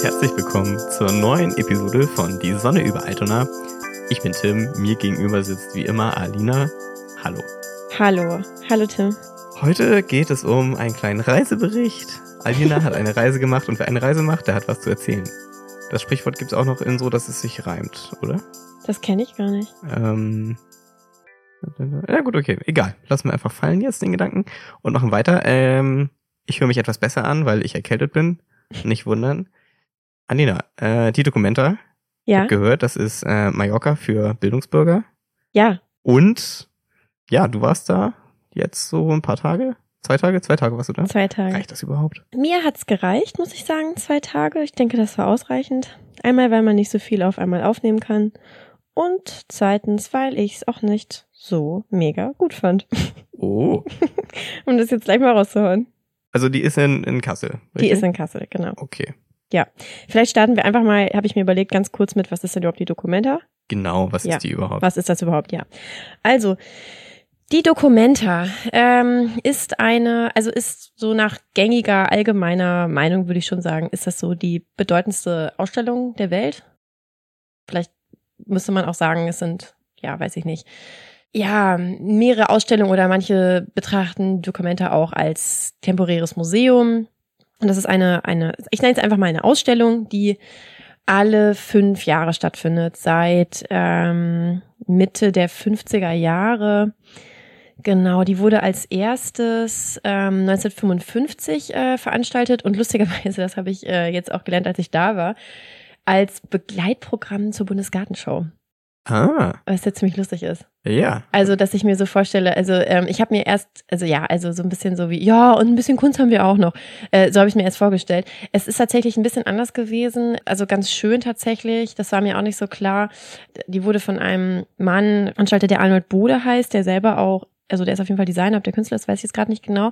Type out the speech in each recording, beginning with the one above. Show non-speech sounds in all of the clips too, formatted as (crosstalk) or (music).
und herzlich willkommen zur neuen Episode von Die Sonne über Altona. Ich bin Tim, mir gegenüber sitzt wie immer Alina. Hallo. Hallo, hallo Tim. Heute geht es um einen kleinen Reisebericht. Alina hat eine Reise gemacht und wer eine Reise macht, der hat was zu erzählen. Das Sprichwort gibt es auch noch in so, dass es sich reimt, oder? Das kenne ich gar nicht. Ähm, ja gut, okay, egal. Lassen wir einfach fallen jetzt den Gedanken und machen weiter. Ähm, ich höre mich etwas besser an, weil ich erkältet bin. Nicht wundern. Alina, äh, die Dokumenta. Ich Ja, hab gehört, das ist äh, Mallorca für Bildungsbürger. ja, Und ja, du warst da jetzt so ein paar Tage? Zwei Tage? Zwei Tage warst du da? zwei Tage. Reicht das überhaupt? Mir hat's gereicht, muss ich sagen, zwei Tage. Ich denke, das war ausreichend. Einmal, weil man nicht so viel auf einmal aufnehmen kann. Und zweitens, weil ich's auch nicht so mega gut fand. Oh. (laughs) Um das jetzt gleich mal rauszuhauen. Also die ist in, in Kassel. Die richtig? ist in Kassel, genau. Okay. Vielleicht starten wir einfach mal, habe ich mir überlegt, ganz kurz mit, was ist denn überhaupt die Dokumenta? Genau, was Ja. ist die überhaupt? Was ist das überhaupt? Ja. Also, die Documenta ähm, ist eine, also ist so nach gängiger allgemeiner Meinung, würde ich schon sagen, ist das so die bedeutendste Ausstellung der Welt. Vielleicht müsste man auch sagen, es sind, ja, weiß ich nicht, ja, mehrere Ausstellungen oder manche betrachten Documenta auch als temporäres Museum. Und das ist eine, eine, ich nenne es einfach mal eine Ausstellung, die alle fünf Jahre stattfindet, seit ähm, Mitte der 50er Jahre. Genau, die wurde als erstes ähm, 1955 äh, veranstaltet. Und lustigerweise, das habe ich äh, jetzt auch gelernt, als ich da war, als Begleitprogramm zur Bundesgartenshow, Ah, was ja ziemlich lustig ist. ja. Also, dass ich mir so vorstelle, also ähm, ich habe mir erst, also ja, also so ein bisschen so wie, ja, und ein bisschen Kunst haben wir auch noch. Äh, so habe ich mir erst vorgestellt. Es ist tatsächlich ein bisschen anders gewesen, also ganz schön tatsächlich. Das war mir auch nicht so klar. Die wurde von einem Mann veranstaltet, der Arnold Bode heißt, der selber auch, also der ist auf jeden Fall Designer, ob der Künstler ist, weiß ich jetzt gerade nicht genau.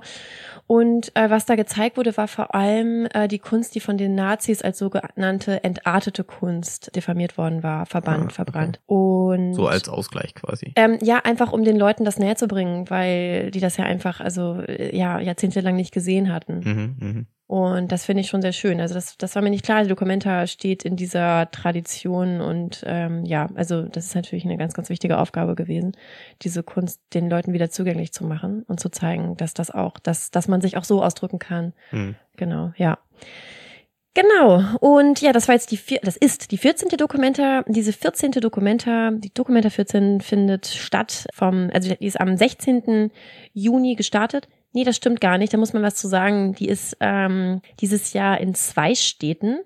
Und äh, was da gezeigt wurde, war vor allem äh, die Kunst, die von den Nazis als sogenannte entartete Kunst diffamiert worden war, verbannt, Ah, okay. verbrannt. Und So als Ausgleich quasi. ähm, ja, einfach um den Leuten das näher zu bringen, weil die das ja einfach, also äh, ja, jahrzehntelang nicht gesehen hatten. Mhm, mhm. Und das finde ich schon sehr schön. Also das, das war mir nicht klar. Die Documenta steht in dieser Tradition und ähm, ja, also das ist natürlich eine ganz, ganz wichtige Aufgabe gewesen, diese Kunst den Leuten wieder zugänglich zu machen und zu zeigen, dass das auch, dass, dass man sich auch so ausdrücken kann. Mhm. Genau, ja. Genau. Und ja, das war jetzt die vier, das ist die 14. Dokumenta. Diese 14. Dokumenta, die Dokumenta 14 findet statt vom, also die ist am 16. Juni gestartet. Nee, das stimmt gar nicht. Da muss man was zu sagen. Die ist ähm, dieses Jahr in zwei Städten.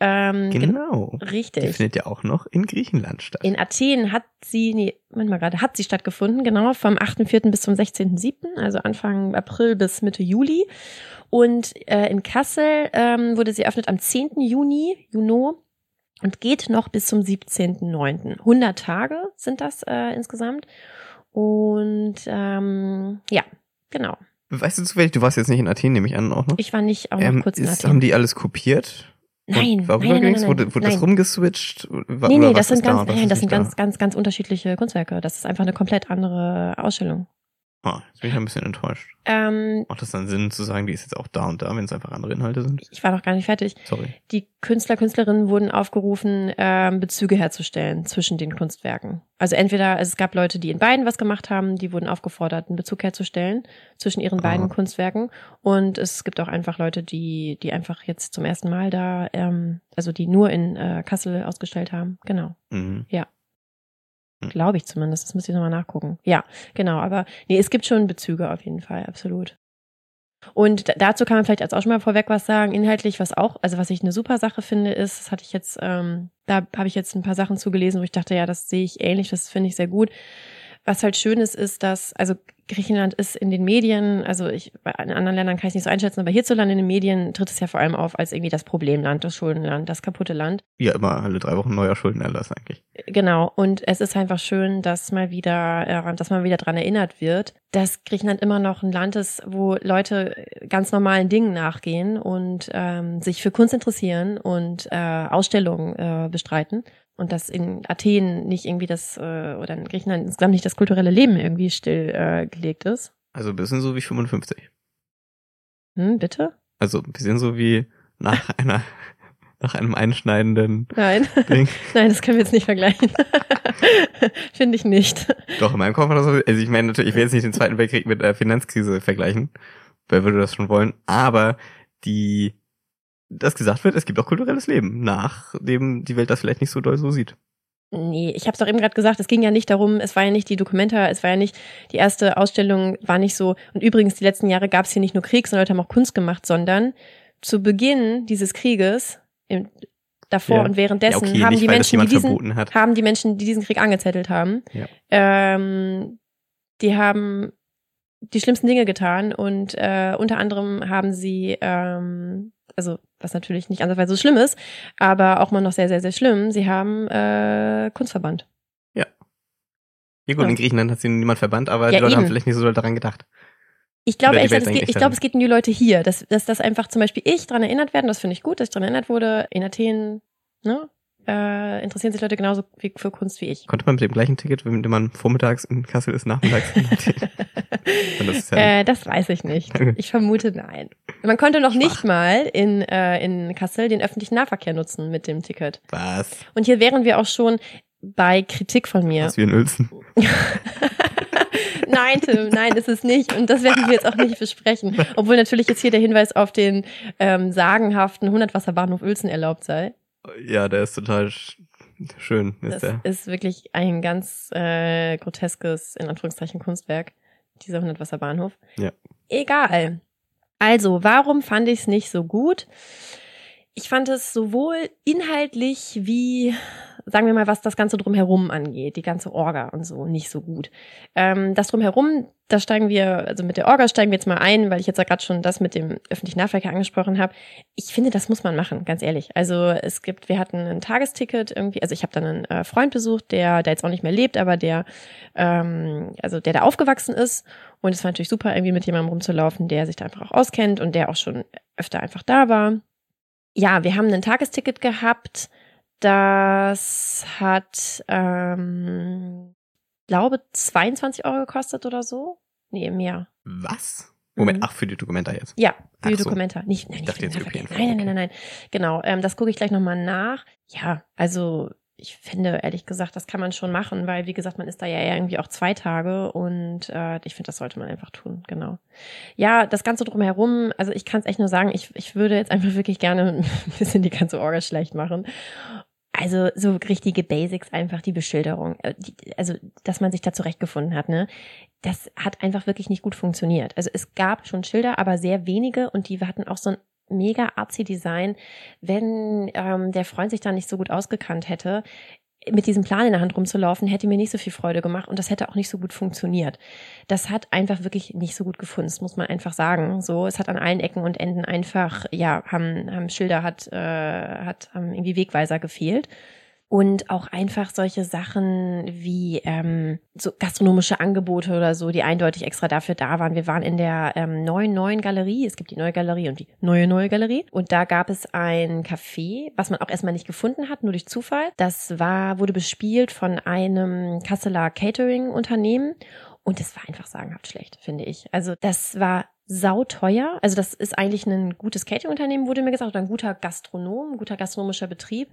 Ähm, gen- Genau. Die Richtig. findet ja auch noch in Griechenland statt. In Athen hat sie, nee, Moment mal gerade, hat sie stattgefunden, genau, vom 8.4. bis zum 16.7., also Anfang April bis Mitte Juli. Und äh, in Kassel ähm, wurde sie eröffnet am 10. Juni, Juno, und geht noch bis zum 17.9. 100 Tage sind das äh, insgesamt. Und ähm, ja, genau. Weißt du zufällig, du warst jetzt nicht in Athen, nehme ich an, auch noch? Ich war nicht auch noch ähm, kurz in ist, Athen. haben die alles kopiert? Nein, nein, nein, nein, Wurde, nein, wurde das nein. rumgeswitcht? Wa- Nee, nee, das sind da, ganz, was nein, das sind da? ganz, ganz, ganz unterschiedliche Kunstwerke. Das ist einfach eine komplett andere Ausstellung. Ah, jetzt bin ich ein bisschen enttäuscht. Ähm, Macht das dann Sinn zu sagen, die ist jetzt auch da und da, wenn es einfach andere Inhalte sind? ich war noch gar nicht fertig. Sorry. Die Künstler, Künstlerinnen wurden aufgerufen, ähm, Bezüge herzustellen zwischen den Kunstwerken. Also entweder, also es gab Leute, die in beiden was gemacht haben, die wurden aufgefordert, einen Bezug herzustellen zwischen ihren Ah. beiden Kunstwerken. Und es gibt auch einfach Leute, die, die einfach jetzt zum ersten Mal da, ähm, also die nur in äh, Kassel ausgestellt haben. Genau. Mhm. Glaube ich zumindest. Das müsste ich nochmal nachgucken. Ja, genau. Aber nee, es gibt schon Bezüge auf jeden Fall, absolut. Und da- dazu kann man vielleicht als auch schon mal vorweg was sagen. Inhaltlich, was auch, also was ich eine super Sache finde, ist, das hatte ich jetzt, ähm, da habe ich jetzt ein paar Sachen zugelesen, wo ich dachte, ja, das sehe ich ähnlich, das finde ich sehr gut. Was halt schön ist, ist, dass, also Griechenland ist in den Medien, also ich, bei in anderen Ländern kann ich nicht so einschätzen, aber hierzulande in den Medien tritt es ja vor allem auf als irgendwie das Problemland, das Schuldenland, das kaputte Land. Ja, immer alle drei Wochen neuer Schuldenerlass eigentlich. Genau. Und es ist einfach schön, dass mal wieder, äh, dass man wieder dran erinnert wird, dass Griechenland immer noch ein Land ist, wo Leute ganz normalen Dingen nachgehen und ähm, sich für Kunst interessieren und äh, Ausstellungen äh, bestreiten. Und dass in Athen nicht irgendwie das, äh, oder in Griechenland insgesamt nicht das kulturelle Leben irgendwie stillgelegt äh, gelegt ist. Also ein bisschen so wie 55. Hm, bitte? Also ein bisschen so wie nach einer nach einem einschneidenden Nein. Ding. (laughs) Nein, das können wir jetzt nicht vergleichen. (laughs) Finde ich nicht. Doch, in meinem Kopf war das so, also ich meine natürlich, ich will jetzt nicht den Zweiten Weltkrieg mit der Finanzkrise vergleichen. Wer würde das schon wollen? Aber die, das gesagt wird, es gibt auch kulturelles Leben, nachdem die Welt das vielleicht nicht so doll so sieht. Nee, ich habe es doch eben gerade gesagt, es ging ja nicht darum, es war ja nicht die Dokumenta, es war ja nicht, die erste Ausstellung war nicht so, und übrigens, die letzten Jahre gab es hier nicht nur Krieg, sondern Leute haben auch Kunst gemacht, sondern zu Beginn dieses Krieges, im, davor Ja. und währenddessen, ja, okay, haben die Menschen, die diesen, haben die Menschen, die diesen Krieg angezettelt haben, Ja. ähm, die haben die schlimmsten Dinge getan und äh, unter anderem haben sie, ähm, also was natürlich nicht andersweise so schlimm ist, aber auch mal noch sehr, sehr, sehr schlimm, sie haben äh, Kunst verbannt. Ja gut, Ja. in Griechenland hat sie niemand verbannt, aber Ja, die Leute haben eben. vielleicht nicht so doll daran gedacht. Ich glaube die echt, Welt es geht, ich glaube, es geht um die Leute hier, dass, dass das einfach zum Beispiel ich dran erinnert werden, das finde ich gut, dass ich dran erinnert wurde, in Athen, ne? Äh, interessieren sich Leute genauso wie für Kunst wie ich. Konnte man mit dem gleichen Ticket, mit dem man vormittags in Kassel ist, nachmittags in Athen? (laughs) Das ist ja, Äh, das weiß ich nicht. Ich vermute nein. Man konnte noch nicht mal in, äh, in Kassel den öffentlichen Nahverkehr nutzen mit dem Ticket. was? Und hier wären wir auch schon bei Kritik von mir. Was wie in Uelzen. (laughs) Nein, Tim, nein, ist es nicht. Und das werden wir jetzt auch nicht besprechen. Obwohl natürlich jetzt hier der Hinweis auf den ähm, sagenhaften 100-Wasserbahnhof Uelzen erlaubt sei. Ja, der ist total sch schön. Ist Das der. ist wirklich ein ganz äh, groteskes, in Anführungszeichen, Kunstwerk, dieser 100-Wasserbahnhof. Ja. Egal. Also, warum fand ich es nicht so gut? Ich fand es sowohl inhaltlich wie, sagen wir mal, was das Ganze drumherum angeht, die ganze Orga und so, nicht so gut. Ähm, das drumherum, da steigen wir, also mit der Orga steigen wir jetzt mal ein, weil ich jetzt ja gerade schon das mit dem öffentlichen Nahverkehr angesprochen habe. Ich finde, das muss man machen, ganz ehrlich. Also es gibt, wir hatten ein Tagesticket irgendwie, also ich habe dann einen äh, Freund besucht, der da jetzt auch nicht mehr lebt, aber der, ähm, also der da aufgewachsen ist. Und es war natürlich super, irgendwie mit jemandem rumzulaufen, der sich da einfach auch auskennt und der auch schon öfter einfach da war. Ja, wir haben ein Tagesticket gehabt. Das hat, ähm, glaube 22 Euro gekostet oder so. Nee, mehr. Was? Moment, Mhm. ach, für die Dokumenta jetzt. Ja, Ach für die so. Dokumenta. Nicht, nein, Ich dachte jetzt. ÖPNV, Nein, nein, nein, nein, nein. Genau, ähm, das gucke ich gleich nochmal nach. Ja, also ich finde ehrlich gesagt, das kann man schon machen, weil wie gesagt, man ist da ja irgendwie auch zwei Tage und äh, ich finde, das sollte man einfach tun, genau. Ja, das Ganze drumherum, also ich kann es echt nur sagen, ich, ich würde jetzt einfach wirklich gerne (laughs) ein bisschen die ganze Orga schlecht machen. Also so richtige Basics, einfach die Beschilderung, äh, also dass man sich da zurechtgefunden hat, ne? Das hat einfach wirklich nicht gut funktioniert. Also es gab schon Schilder, aber sehr wenige und die hatten auch so ein mega artsy Design. Wenn ähm, der Freund sich da nicht so gut ausgekannt hätte, mit diesem Plan in der Hand rumzulaufen, hätte mir nicht so viel Freude gemacht und das hätte auch nicht so gut funktioniert. Das hat einfach wirklich nicht so gut das muss man einfach sagen. So, es hat an allen Ecken und Enden einfach, ja, haben, haben Schilder, hat, äh, hat haben irgendwie Wegweiser gefehlt. Und auch einfach solche Sachen wie ähm, so gastronomische Angebote oder so, die eindeutig extra dafür da waren. Wir waren in der ähm, neuen neuen Galerie. Es gibt die neue Galerie und die neue neue Galerie. Und da gab es ein Café, was man auch erstmal nicht gefunden hat, nur durch Zufall. Das war, wurde bespielt von einem Kasseler Catering-Unternehmen. Und es war einfach sagenhaft schlecht, finde ich. Also das war sauteuer. Also das ist eigentlich ein gutes Catering-Unternehmen, wurde mir gesagt, oder ein guter Gastronom, ein guter gastronomischer Betrieb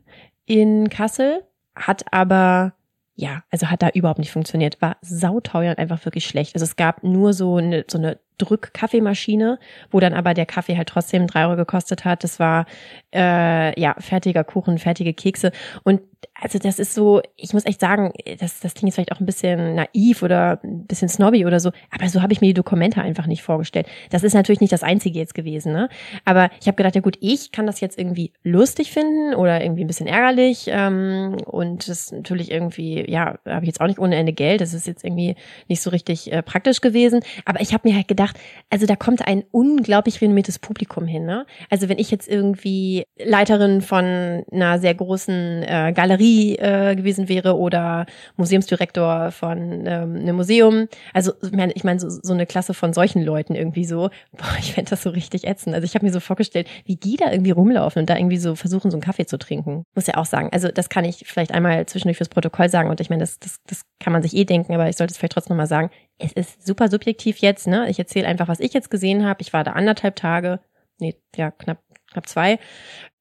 in Kassel. Hat aber, ja, also hat da überhaupt nicht funktioniert. War sauteuer und einfach wirklich schlecht. Also es gab nur so eine, so eine Drückkaffeemaschine, wo dann aber der Kaffee halt trotzdem drei Euro gekostet hat. Das war äh, ja fertiger Kuchen, fertige Kekse. Und also das ist so, ich muss echt sagen, das, das klingt jetzt vielleicht auch ein bisschen naiv oder ein bisschen snobby oder so, aber so habe ich mir die Dokumente einfach nicht vorgestellt. Das ist natürlich nicht das Einzige jetzt gewesen, ne? Aber ich habe gedacht, ja gut, ich kann das jetzt irgendwie lustig finden oder irgendwie ein bisschen ärgerlich ähm, und das ist natürlich irgendwie, ja, habe ich jetzt auch nicht ohne Ende Geld, das ist jetzt irgendwie nicht so richtig äh, praktisch gewesen, aber ich habe mir halt gedacht, also da kommt ein unglaublich renommiertes Publikum hin, ne? Also wenn ich jetzt irgendwie Leiterin von einer sehr großen äh, Galerie äh, gewesen wäre oder Museumsdirektor von ähm, einem Museum. Also ich meine, ich meine so, so eine Klasse von solchen Leuten irgendwie so. (laughs) Boah, ich fände das so richtig ätzend. Also ich habe mir so vorgestellt, wie die da irgendwie rumlaufen und da irgendwie so versuchen, so einen Kaffee zu trinken. Muss ja auch sagen. Also das kann ich vielleicht einmal zwischendurch fürs Protokoll sagen und ich meine, das, das, das kann man sich eh denken, aber ich sollte es vielleicht trotzdem nochmal sagen. Es ist super subjektiv jetzt, ne? Ich erzähle einfach, was ich jetzt gesehen habe. Ich war da anderthalb Tage, nee, ja, knapp, knapp zwei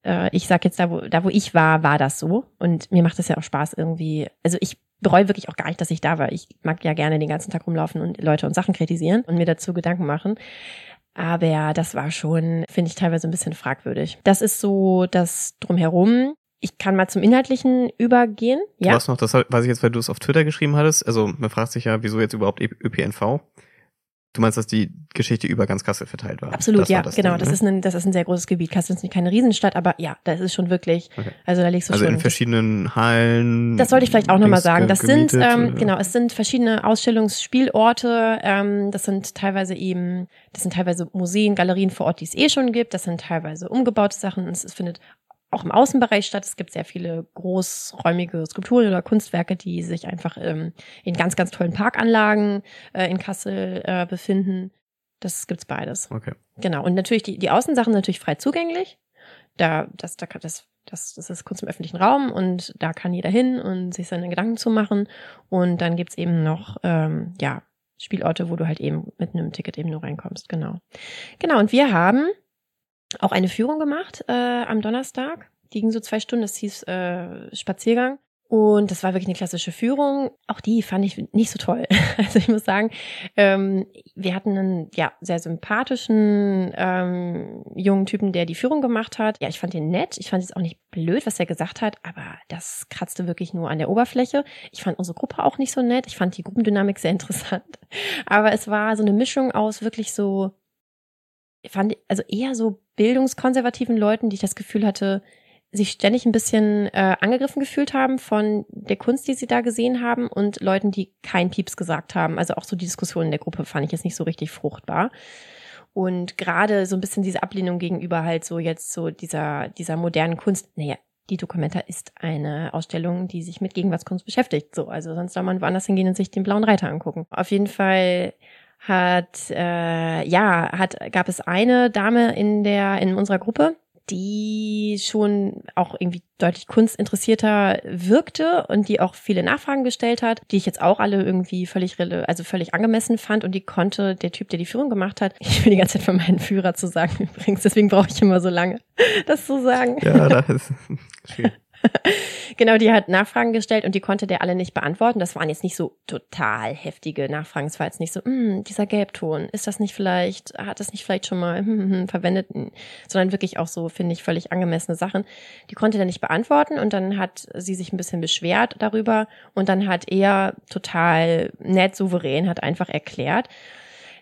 äh, ich sag jetzt, da wo, da wo ich war, war das so. Und mir macht es ja auch Spaß irgendwie. Also ich bereue wirklich auch gar nicht, dass ich da war. Ich mag ja gerne den ganzen Tag rumlaufen und Leute und Sachen kritisieren und mir dazu Gedanken machen. Aber das war schon, finde ich, teilweise ein bisschen fragwürdig. Das ist so das drumherum. Ich kann mal zum Inhaltlichen übergehen. Ja. Du hast noch, das weiß ich jetzt, weil du es auf Twitter geschrieben hattest. Also man fragt sich ja, wieso jetzt überhaupt ÖPNV? Du meinst, dass die Geschichte über ganz Kassel verteilt war? Absolut, das ja, war das genau. Ding, das ne? ist ein, das ist ein sehr großes Gebiet. Kassel ist nicht keine Riesenstadt, aber ja, das ist schon wirklich. Okay. Also da legst du Also schon. in verschiedenen Hallen. Das sollte ich vielleicht auch nochmal sagen. ge- Das sind, ähm, oder? genau, es sind verschiedene Ausstellungsspielorte. Ähm, das sind teilweise eben, das sind teilweise Museen, Galerien vor Ort, die es eh schon gibt. Das sind teilweise umgebaute Sachen. Es findet auch im Außenbereich statt. Es gibt sehr viele großräumige Skulpturen oder Kunstwerke, die sich einfach ähm, in ganz, ganz tollen Parkanlagen äh, in Kassel äh, befinden. Das gibt's beides. Okay. Genau. Und natürlich die, die Außensachen natürlich frei zugänglich. Da, das, da, das, das, das ist Kunst im öffentlichen Raum und da kann jeder hin und sich seine Gedanken zu machen. Und dann gibt's eben noch, ähm, ja, Spielorte, wo du halt eben mit einem Ticket eben nur reinkommst. Genau. Genau. Und wir haben auch eine Führung gemacht äh, am Donnerstag. Die ging so zwei Stunden. Das hieß äh, Spaziergang. Und das war wirklich eine klassische Führung. Auch die fand ich nicht so toll. (laughs) Also ich muss sagen, ähm, wir hatten einen ja sehr sympathischen ähm, jungen Typen, der die Führung gemacht hat. Ja, ich fand ihn nett. Ich fand es auch nicht blöd, was er gesagt hat, aber das kratzte wirklich nur an der Oberfläche. Ich fand unsere Gruppe auch nicht so nett. Ich fand die Gruppendynamik sehr (laughs) interessant. Aber es war so eine Mischung aus wirklich so, fand also eher so bildungskonservativen Leuten, die ich das Gefühl hatte, sich ständig ein bisschen äh, angegriffen gefühlt haben von der Kunst, die sie da gesehen haben und Leuten, die kein Pieps gesagt haben. Also auch so die Diskussion in der Gruppe fand ich jetzt nicht so richtig fruchtbar. Und gerade so ein bisschen diese Ablehnung gegenüber halt so jetzt so dieser, dieser modernen Kunst. Naja, die Documenta ist eine Ausstellung, die sich mit Gegenwartskunst beschäftigt. So, also sonst soll man woanders hingehen und sich den blauen Reiter angucken. Auf jeden Fall hat äh, ja hat gab es eine Dame in der in unserer Gruppe, die schon auch irgendwie deutlich kunstinteressierter wirkte und die auch viele Nachfragen gestellt hat, die ich jetzt auch alle irgendwie völlig also völlig angemessen fand und die konnte der Typ, der die Führung gemacht hat, (laughs) ich will die ganze Zeit von meinen Führer zu sagen (laughs) übrigens, deswegen brauche ich immer so lange, (laughs) das zu sagen. Ja, das ist schwierig. (laughs) Genau, die hat Nachfragen gestellt und die konnte der alle nicht beantworten. Das waren jetzt nicht so total heftige Nachfragen. Es war jetzt nicht so, hm, dieser Gelbton, ist das nicht vielleicht, hat das nicht vielleicht schon mal hm, hm, hm, verwendet? Sondern wirklich auch so, finde ich, völlig angemessene Sachen. Die konnte der nicht beantworten und dann hat sie sich ein bisschen beschwert darüber und dann hat er total nett, souverän, hat einfach erklärt,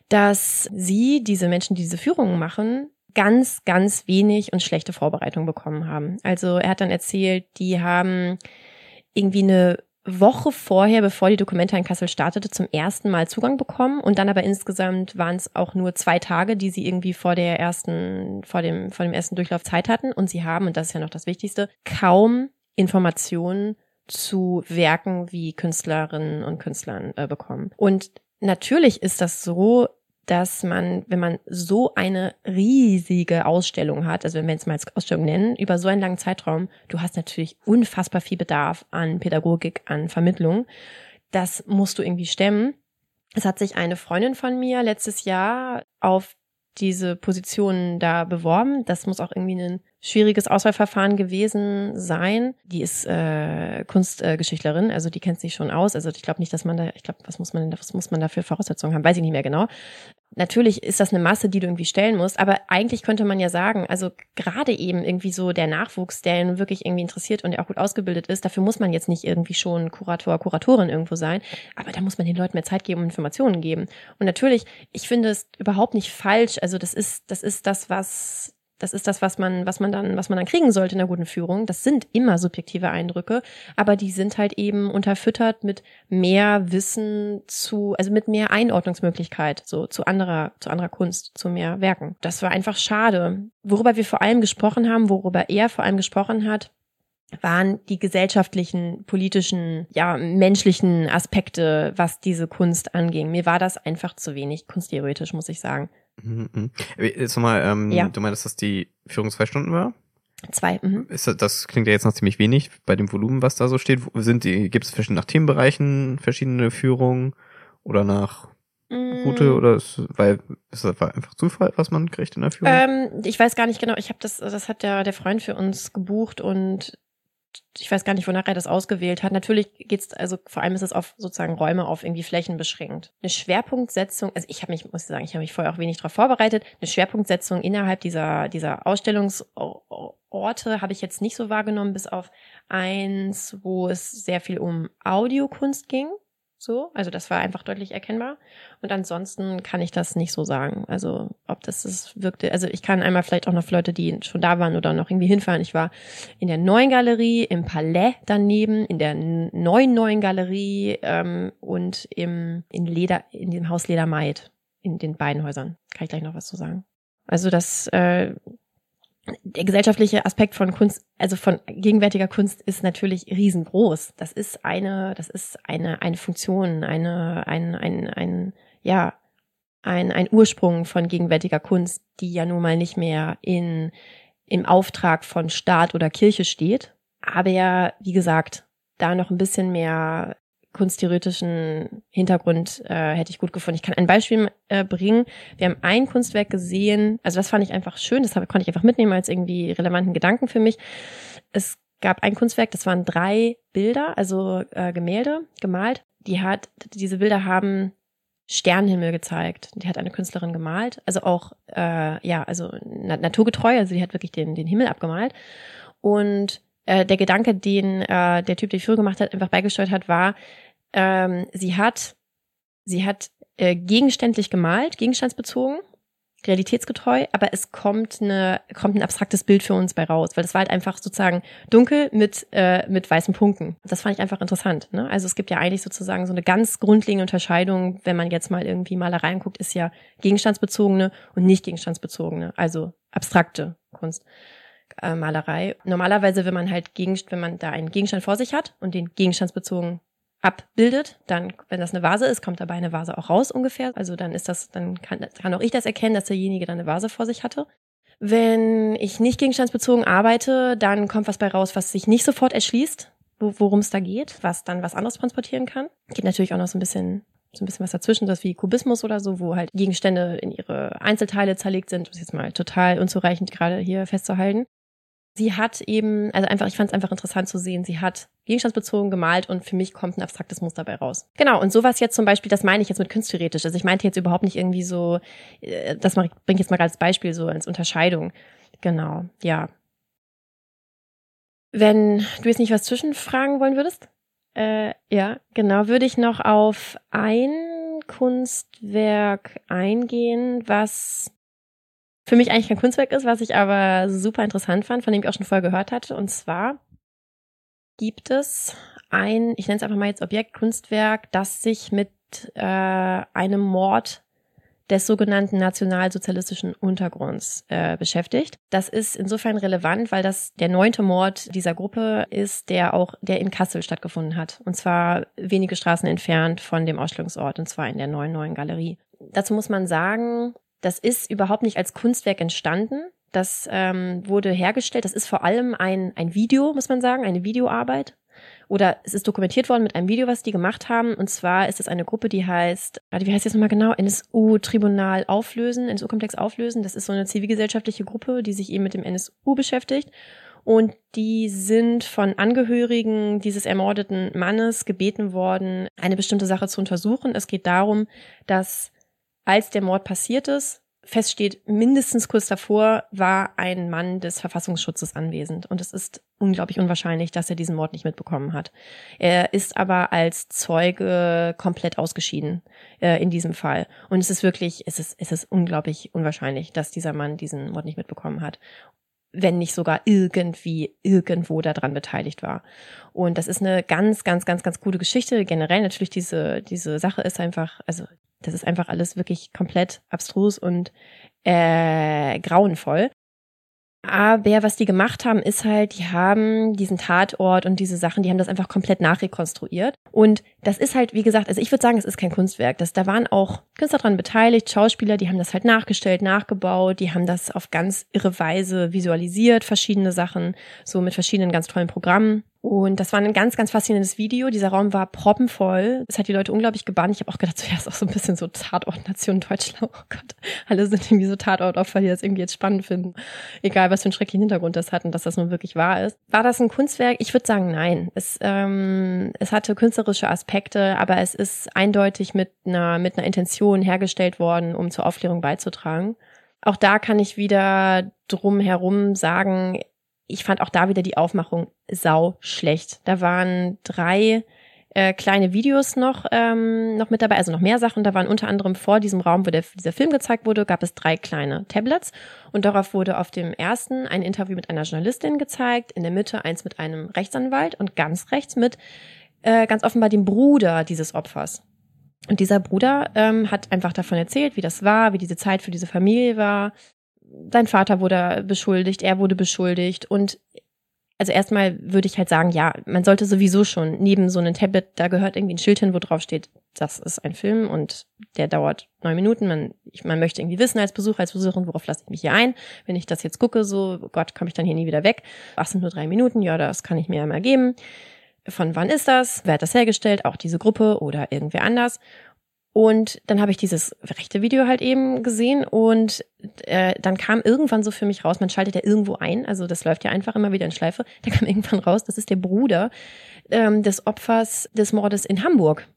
dass sie, diese Menschen, die diese Führungen machen, ganz, ganz wenig und schlechte Vorbereitung bekommen haben. Also er hat dann erzählt, die haben irgendwie eine Woche vorher, bevor die Dokumenta in Kassel startete, zum ersten Mal Zugang bekommen und dann aber insgesamt waren es auch nur zwei Tage, die sie irgendwie vor der ersten, vor dem, vor dem ersten Durchlauf Zeit hatten und sie haben, und das ist ja noch das Wichtigste, kaum Informationen zu Werken wie Künstlerinnen und Künstlern äh, bekommen. Und natürlich ist das so, dass man, wenn man so eine riesige Ausstellung hat, also wenn wir jetzt mal als Ausstellung nennen, über so einen langen Zeitraum, du hast natürlich unfassbar viel Bedarf an Pädagogik, an Vermittlung. Das musst du irgendwie stemmen. Es hat sich eine Freundin von mir letztes Jahr auf diese Position da beworben. Das muss auch irgendwie ein schwieriges Auswahlverfahren gewesen sein. Die ist äh, Kunstgeschichtlerin, also die kennt sich schon aus. Also ich glaube nicht, dass man da, ich glaube, was muss man was muss man da für Voraussetzungen haben? Weiß ich nicht mehr genau. Natürlich ist das eine Masse, die du irgendwie stellen musst, aber eigentlich könnte man ja sagen, also gerade eben irgendwie so der Nachwuchs, der ihn wirklich irgendwie interessiert und der auch gut ausgebildet ist, dafür muss man jetzt nicht irgendwie schon Kurator, Kuratorin irgendwo sein, aber da muss man den Leuten mehr Zeit geben und Informationen geben. Und natürlich, ich finde es überhaupt nicht falsch, also das ist, das ist das, was das ist das, was man, was man dann, was man dann kriegen sollte in einer guten Führung. Das sind immer subjektive Eindrücke, aber die sind halt eben unterfüttert mit mehr Wissen zu, also mit mehr Einordnungsmöglichkeit, so zu anderer, zu anderer Kunst, zu mehr Werken. Das war einfach schade. Worüber wir vor allem gesprochen haben, worüber er vor allem gesprochen hat, waren die gesellschaftlichen, politischen, ja, menschlichen Aspekte, was diese Kunst anging. Mir war das einfach zu wenig kunsttheoretisch, muss ich sagen. Mhm, mhm. Jetzt nochmal, ähm, Ja. du meinst, dass die Führung zwei Stunden war? Zwei. Mhm. Ist das, das klingt ja jetzt noch ziemlich wenig bei dem Volumen, was da so steht. Sind die, gibt es verschiedene nach Themenbereichen verschiedene Führungen oder nach Route Mm. oder ist, weil ist das einfach Zufall, was man kriegt in der Führung? Ähm, ich weiß gar nicht genau. Ich habe das, das hat der, der Freund für uns gebucht und ich weiß gar nicht, wonach er das ausgewählt hat. Natürlich geht's, also vor allem ist es auf sozusagen Räume auf irgendwie Flächen beschränkt. Eine Schwerpunktsetzung, also ich habe mich, muss ich sagen, ich habe mich vorher auch wenig darauf vorbereitet. Eine Schwerpunktsetzung innerhalb dieser, dieser Ausstellungsorte habe ich jetzt nicht so wahrgenommen, bis auf eins, wo es sehr viel um Audiokunst ging. So, also das war einfach deutlich erkennbar. Und ansonsten kann ich das nicht so sagen. Also, ob das das wirkte. Also, ich kann einmal vielleicht auch noch für Leute, die schon da waren oder noch irgendwie hinfahren. Ich war in der neuen Galerie, im Palais daneben, in der neuen neuen Galerie ähm, und im in Leder, in dem Haus Ledermaid, in den beiden Häusern. Kann ich gleich noch was zu sagen. Also, das äh, der gesellschaftliche Aspekt von Kunst, also von gegenwärtiger Kunst ist natürlich riesengroß. Das ist eine, das ist eine, eine Funktion, eine, ein, ein, ein, ja, ein, ein Ursprung von gegenwärtiger Kunst, die ja nun mal nicht mehr in, im Auftrag von Staat oder Kirche steht. Aber ja, wie gesagt, da noch ein bisschen mehr kunsttheoretischen Hintergrund äh, hätte ich gut gefunden. Ich kann ein Beispiel äh, bringen. Wir haben ein Kunstwerk gesehen, also das fand ich einfach schön, das konnte ich einfach mitnehmen als irgendwie relevanten Gedanken für mich. Es gab ein Kunstwerk, das waren drei Bilder, also äh, Gemälde, gemalt. Die hat, diese Bilder haben Sternenhimmel gezeigt. Die hat eine Künstlerin gemalt, also auch äh, ja, also na naturgetreu, also die hat wirklich den den Himmel abgemalt. Und äh, der Gedanke, den äh, der Typ, der die Führung gemacht hat, einfach beigesteuert hat, war, ähm, sie hat sie hat äh, gegenständlich gemalt, gegenstandsbezogen, realitätsgetreu, aber es kommt eine kommt ein abstraktes Bild für uns bei raus, weil das war halt einfach sozusagen dunkel mit äh, mit weißen Punkten. Das fand ich einfach interessant. Ne? Also es gibt ja eigentlich sozusagen so eine ganz grundlegende Unterscheidung, wenn man jetzt mal irgendwie Malerei anguckt, ist ja gegenstandsbezogene und nicht gegenstandsbezogene, also abstrakte Kunst. Äh, Malerei. Normalerweise, wenn man halt gegen, wenn man da einen Gegenstand vor sich hat und den gegenstandsbezogen abbildet, dann, wenn das eine Vase ist, kommt dabei eine Vase auch raus ungefähr. Also dann ist das, dann kann, kann auch ich das erkennen, dass derjenige dann eine Vase vor sich hatte. Wenn ich nicht gegenstandsbezogen arbeite, dann kommt was bei raus, was sich nicht sofort erschließt, wo, worum es da geht, was dann was anderes transportieren kann. Geht natürlich auch noch so ein bisschen so ein bisschen was dazwischen, das wie Kubismus oder so, wo halt Gegenstände in ihre Einzelteile zerlegt sind, das ist jetzt mal total unzureichend gerade hier festzuhalten. Sie hat eben, also einfach, ich fand es einfach interessant zu sehen, sie hat gegenstandsbezogen gemalt und für mich kommt ein abstraktes Muster dabei raus. Genau, und sowas jetzt zum Beispiel, das meine ich jetzt mit kunsttheoretisch. Also ich meinte jetzt überhaupt nicht irgendwie so, äh, das bringe ich jetzt mal als Beispiel so als Unterscheidung. Genau, ja. Wenn du jetzt nicht was zwischenfragen wollen würdest? Äh, ja, genau, würde ich noch auf ein Kunstwerk eingehen, was für mich eigentlich kein Kunstwerk ist, was ich aber super interessant fand, von dem ich auch schon vorher gehört hatte. Und zwar gibt es ein, ich nenne es einfach mal jetzt Objekt, Kunstwerk, das sich mit äh, einem Mord des sogenannten nationalsozialistischen Untergrunds äh, beschäftigt. Das ist insofern relevant, weil das der neunte Mord dieser Gruppe ist, der auch, der in Kassel stattgefunden hat. Und zwar wenige Straßen entfernt von dem Ausstellungsort, und zwar in der neuen neuen Galerie. Dazu muss man sagen, das ist überhaupt nicht als Kunstwerk entstanden. Das ähm, wurde hergestellt. Das ist vor allem ein, ein Video, muss man sagen, eine Videoarbeit. Oder es ist dokumentiert worden mit einem Video, was die gemacht haben. Und zwar ist es eine Gruppe, die heißt, wie heißt jetzt nochmal genau? NSU-Tribunal auflösen, NSU-Komplex auflösen. Das ist so eine zivilgesellschaftliche Gruppe, die sich eben mit dem NSU beschäftigt. Und die sind von Angehörigen dieses ermordeten Mannes gebeten worden, eine bestimmte Sache zu untersuchen. Es geht darum, dass als der Mord passiert ist, feststeht, mindestens kurz davor war ein Mann des Verfassungsschutzes anwesend. Und es ist unglaublich unwahrscheinlich, dass er diesen Mord nicht mitbekommen hat. Er ist aber als Zeuge komplett ausgeschieden äh, in diesem Fall. Und es ist wirklich, es ist, es ist unglaublich unwahrscheinlich, dass dieser Mann diesen Mord nicht mitbekommen hat wenn nicht sogar irgendwie irgendwo daran beteiligt war. Und das ist eine ganz, ganz, ganz, ganz gute Geschichte. Generell natürlich diese, diese Sache ist einfach, also das ist einfach alles wirklich komplett abstrus und äh, grauenvoll. Aber was die gemacht haben, ist halt, die haben diesen Tatort und diese Sachen, die haben das einfach komplett nachrekonstruiert. Und das ist halt, wie gesagt, also ich würde sagen, es ist kein Kunstwerk. Das, da waren auch Künstler dran beteiligt, Schauspieler, die haben das halt nachgestellt, nachgebaut, die haben das auf ganz irre Weise visualisiert, verschiedene Sachen, so mit verschiedenen ganz tollen Programmen. Und das war ein ganz, ganz faszinierendes Video. Dieser Raum war proppenvoll. Es hat die Leute unglaublich gebannt. Ich habe auch gedacht, zuerst auch so ein bisschen so Tatort-Nation Deutschland. Oh Gott, alle sind irgendwie so Tatortopfer, die das irgendwie jetzt spannend finden. Egal, was für einen schrecklichen Hintergrund das hat und dass das nun wirklich wahr ist. War das ein Kunstwerk? Ich würde sagen, nein. Es, ähm, es hatte künstlerische Aspekte, aber es ist eindeutig mit einer, mit einer Intention hergestellt worden, um zur Aufklärung beizutragen. Auch da kann ich wieder drum herum sagen, ich fand auch da wieder die Aufmachung sau schlecht. Da waren drei äh, kleine Videos noch, ähm, noch mit dabei, also noch mehr Sachen. Da waren unter anderem vor diesem Raum, wo der, dieser Film gezeigt wurde, gab es drei kleine Tablets und darauf wurde auf dem ersten ein Interview mit einer Journalistin gezeigt, in der Mitte eins mit einem Rechtsanwalt und ganz rechts mit äh, ganz offenbar dem Bruder dieses Opfers. Und dieser Bruder ähm, hat einfach davon erzählt, wie das war, wie diese Zeit für diese Familie war, sein Vater wurde beschuldigt, er wurde beschuldigt und also erstmal würde ich halt sagen, ja, man sollte sowieso schon neben so einem Tablet, da gehört irgendwie ein Schild hin, wo drauf steht, das ist ein Film und der dauert neun Minuten. Man, ich, man möchte irgendwie wissen als Besucher, als Besucherin, worauf lasse ich mich hier ein? Wenn ich das jetzt gucke, so, oh Gott, komme ich dann hier nie wieder weg? Ach, sind nur drei Minuten, ja, das kann ich mir ja mal geben. Von wann ist das? Wer hat das hergestellt? Auch diese Gruppe oder irgendwer anders? Und dann habe ich dieses rechte Video halt eben gesehen und äh, dann kam irgendwann so für mich raus, man schaltet ja irgendwo ein, also das läuft ja einfach immer wieder in Schleife, (laughs) da kam irgendwann raus, das ist der Bruder ähm, des Opfers des Mordes in Hamburg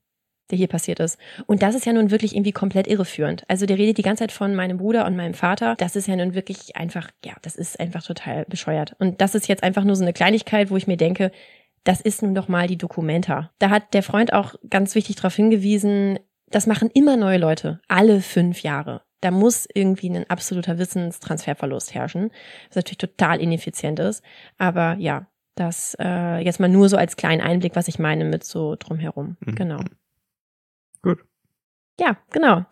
der hier passiert ist. Und das ist ja nun wirklich irgendwie komplett irreführend. Also der redet die ganze Zeit von meinem Bruder und meinem Vater. Das ist ja nun wirklich einfach, ja, das ist einfach total bescheuert. Und das ist jetzt einfach nur so eine Kleinigkeit, wo ich mir denke, das ist nun doch mal die Dokumenta. Da hat der Freund auch ganz wichtig darauf hingewiesen, das machen immer neue Leute, alle fünf Jahre. Da muss irgendwie ein absoluter Wissenstransferverlust herrschen, was natürlich total ineffizient ist. Aber ja, das äh, jetzt mal nur so als kleinen Einblick, was ich meine mit so drumherum. Mhm. Genau. Gut. Ja, genau.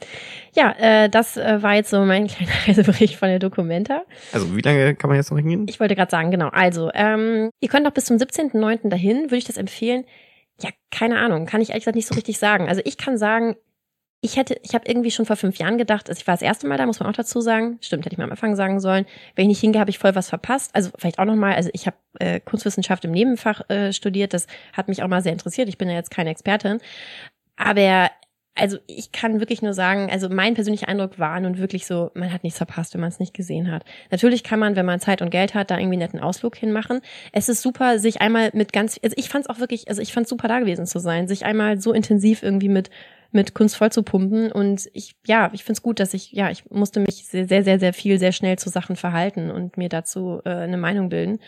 Ja, äh, das äh, war jetzt so mein (laughs) kleiner Reisebericht von der Documenta. Also wie lange kann man jetzt noch hingehen? Ich wollte gerade sagen, genau. Also, ähm, ihr könnt noch bis zum 17.09. dahin, würde ich das empfehlen. Ja, keine Ahnung, kann ich ehrlich gesagt nicht so richtig sagen. Also ich kann sagen, ich hätte, ich habe irgendwie schon vor fünf Jahren gedacht, also ich war das erste Mal da, muss man auch dazu sagen. Stimmt, hätte ich mal am Anfang sagen sollen. Wenn ich nicht hingehe, habe ich voll was verpasst. Also vielleicht auch nochmal, also ich habe äh, Kunstwissenschaft im Nebenfach äh, studiert, das hat mich auch mal sehr interessiert. Ich bin ja jetzt keine Expertin. Aber also ich kann wirklich nur sagen, also mein persönlicher Eindruck war nun wirklich so, man hat nichts verpasst, wenn man es nicht gesehen hat. Natürlich kann man, wenn man Zeit und Geld hat, da irgendwie einen netten Ausflug hinmachen. Es ist super, sich einmal mit ganz, also ich fand es auch wirklich, also ich fand es super da gewesen zu sein, sich einmal so intensiv irgendwie mit mit Kunst voll zu pumpen. Und ich, ja, ich finde es gut, dass ich, ja, ich musste mich sehr, sehr, sehr, sehr viel, sehr schnell zu Sachen verhalten und mir dazu äh, eine Meinung bilden.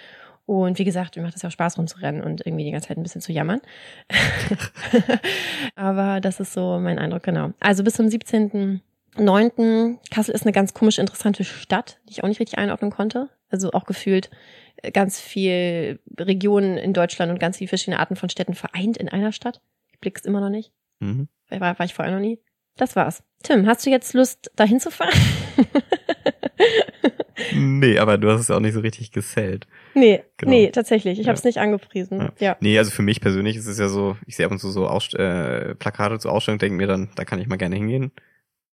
Und wie gesagt, mir macht es ja auch Spaß rumzurennen und irgendwie die ganze Zeit ein bisschen zu jammern. (laughs) Aber das ist so mein Eindruck, genau. Also bis zum 17.9. Kassel ist eine ganz komisch interessante Stadt, die ich auch nicht richtig einordnen konnte. Also auch gefühlt äh, ganz viel Regionen in Deutschland und ganz viele verschiedene Arten von Städten vereint in einer Stadt. Ich blick's immer noch nicht. Mhm. War, war ich vorher noch nie. Das war's. Tim, hast du jetzt Lust, dahin zu fahren? (laughs) nee, aber du hast es auch nicht so richtig gesellt. Nee, genau. nee, tatsächlich. Ich ja. habe es nicht angepriesen. Ja. ja. Nee, also für mich persönlich ist es ja so, ich sehe ab und zu so Ausst äh, Plakate zur Ausstellung, denke mir dann, da kann ich mal gerne hingehen.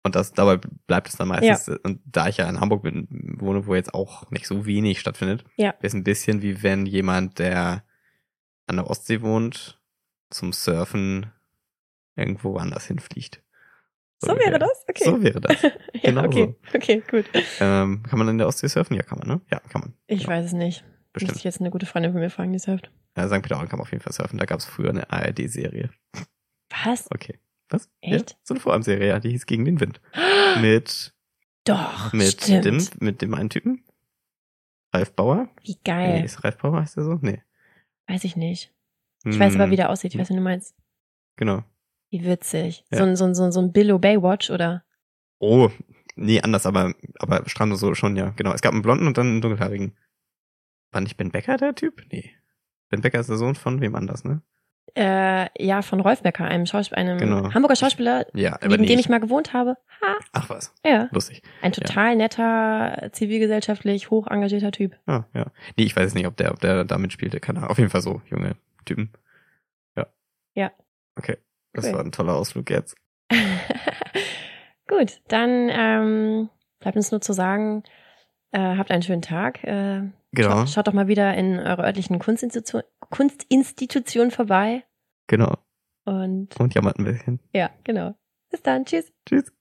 Und das dabei bleibt es dann meistens. Ja. Und da ich ja in Hamburg bin, wohne, wo jetzt auch nicht so wenig stattfindet, ja. ist ein bisschen wie wenn jemand, der an der Ostsee wohnt, zum Surfen irgendwo anders hinfliegt. So, wäre das? Okay. So wäre das. (laughs) ja, genau okay. So. Okay, gut. Ähm, kann man in der Ostsee surfen? Ja, kann man, ne? Ja, kann man. Ich genau. weiß es nicht. Bestimmt. Muss ich jetzt eine gute Freundin von mir fragen, die surft. Ja, St. Peter-Ording kann man auf jeden Fall surfen. Da gab es früher eine ARD-Serie. Was? Okay. Was? Echt? Ja, so eine Vorabendserie, ja, die hieß Gegen den Wind. (gasps) mit Doch, mit stimmt. dem mit dem einen Typen. Ralf Bauer. Wie geil. Nee, ist Ralf Bauer heißt der so? Nee. Weiß ich nicht. Ich hm. weiß aber, wie der aussieht. Ich weiß, wie du meinst. Genau. Wie witzig. Ja. So, ein, so, ein, so, so ein Billo Baywatch, oder? Oh, nee, anders, aber, aber Strand so schon, ja. Genau. Es gab einen blonden und dann einen dunkelhaarigen. War nicht Ben Becker der Typ? Nee. Ben Becker ist der Sohn von wem anders, ne? Äh, ja, von Rolf Becker, einem, Schauspiel einem genau. Hamburger Schauspieler, ja, neben dem ich mal gewohnt habe. Ha. Ach was. Ja. Lustig. Ein total ja. netter, zivilgesellschaftlich hoch engagierter Typ. Ah, ja. Nee, ich weiß nicht, ob der, ob der da mitspielte. Keine Ahnung. Auf jeden Fall so, junge Typen. Ja. Ja. Okay. Das cool. war ein toller Ausflug jetzt. (laughs) Gut, dann ähm, bleibt uns nur zu sagen, äh, habt einen schönen Tag. Äh, Genau, Schaut, schaut doch mal wieder in eurer örtlichen Kunstinstitution, Kunstinstitution vorbei. genau. Und Und jammert ein bisschen. ja, genau. Bis dann. Tschüss. Tschüss.